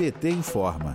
PT informa.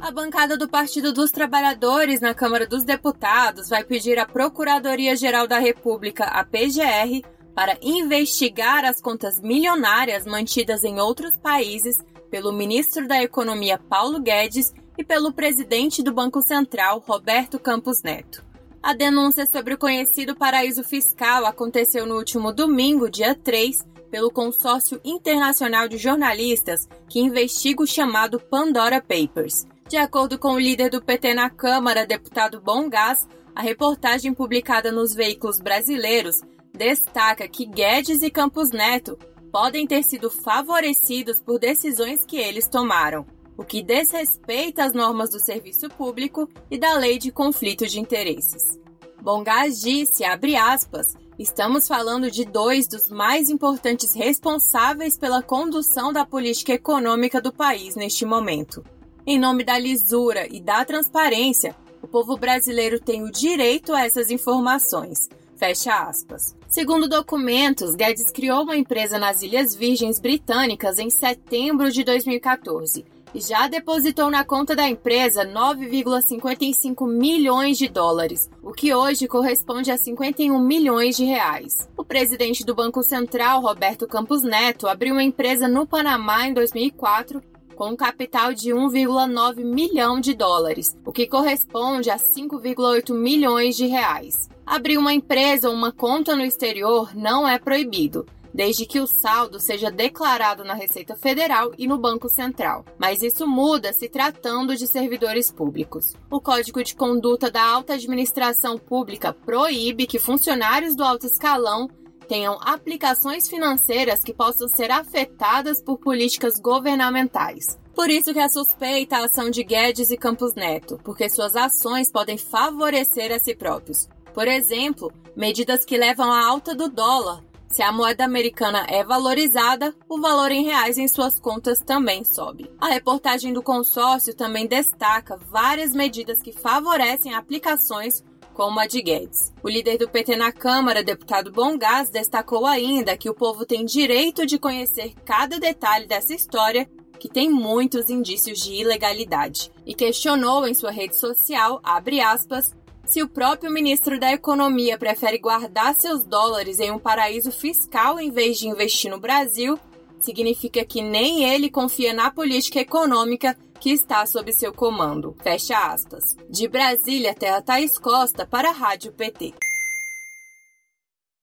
A bancada do Partido dos Trabalhadores na Câmara dos Deputados vai pedir à Procuradoria-Geral da República, a PGR, para investigar as contas milionárias mantidas em outros países pelo ministro da Economia Paulo Guedes e pelo presidente do Banco Central, Roberto Campos Neto. A denúncia sobre o conhecido paraíso fiscal aconteceu no último domingo, dia 3, pelo Consórcio Internacional de Jornalistas que investiga o chamado Pandora Papers. De acordo com o líder do PT na Câmara, deputado Bom Gás, a reportagem publicada nos veículos brasileiros destaca que Guedes e Campos Neto podem ter sido favorecidos por decisões que eles tomaram, o que desrespeita as normas do serviço público e da lei de conflito de interesses. Bongás disse, abre aspas, estamos falando de dois dos mais importantes responsáveis pela condução da política econômica do país neste momento. Em nome da lisura e da transparência, o povo brasileiro tem o direito a essas informações. Fecha aspas. Segundo documentos, Guedes criou uma empresa nas Ilhas Virgens Britânicas em setembro de 2014 e já depositou na conta da empresa 9,55 milhões de dólares, o que hoje corresponde a 51 milhões de reais. O presidente do Banco Central, Roberto Campos Neto, abriu uma empresa no Panamá em 2004 com um capital de 1,9 milhão de dólares, o que corresponde a 5,8 milhões de reais. Abrir uma empresa ou uma conta no exterior não é proibido, desde que o saldo seja declarado na Receita Federal e no Banco Central. Mas isso muda se tratando de servidores públicos. O Código de Conduta da Alta Administração Pública proíbe que funcionários do alto escalão tenham aplicações financeiras que possam ser afetadas por políticas governamentais. Por isso que é suspeita a ação de Guedes e Campos Neto, porque suas ações podem favorecer a si próprios. Por exemplo, medidas que levam à alta do dólar. Se a moeda americana é valorizada, o valor em reais em suas contas também sobe. A reportagem do consórcio também destaca várias medidas que favorecem aplicações como a de Guedes. O líder do PT na Câmara, deputado Bongás, destacou ainda que o povo tem direito de conhecer cada detalhe dessa história que tem muitos indícios de ilegalidade, e questionou em sua rede social, abre aspas, se o próprio ministro da Economia prefere guardar seus dólares em um paraíso fiscal em vez de investir no Brasil, significa que nem ele confia na política econômica que está sob seu comando. Fecha aspas. De Brasília, Terra Thaís Costa para a Rádio PT.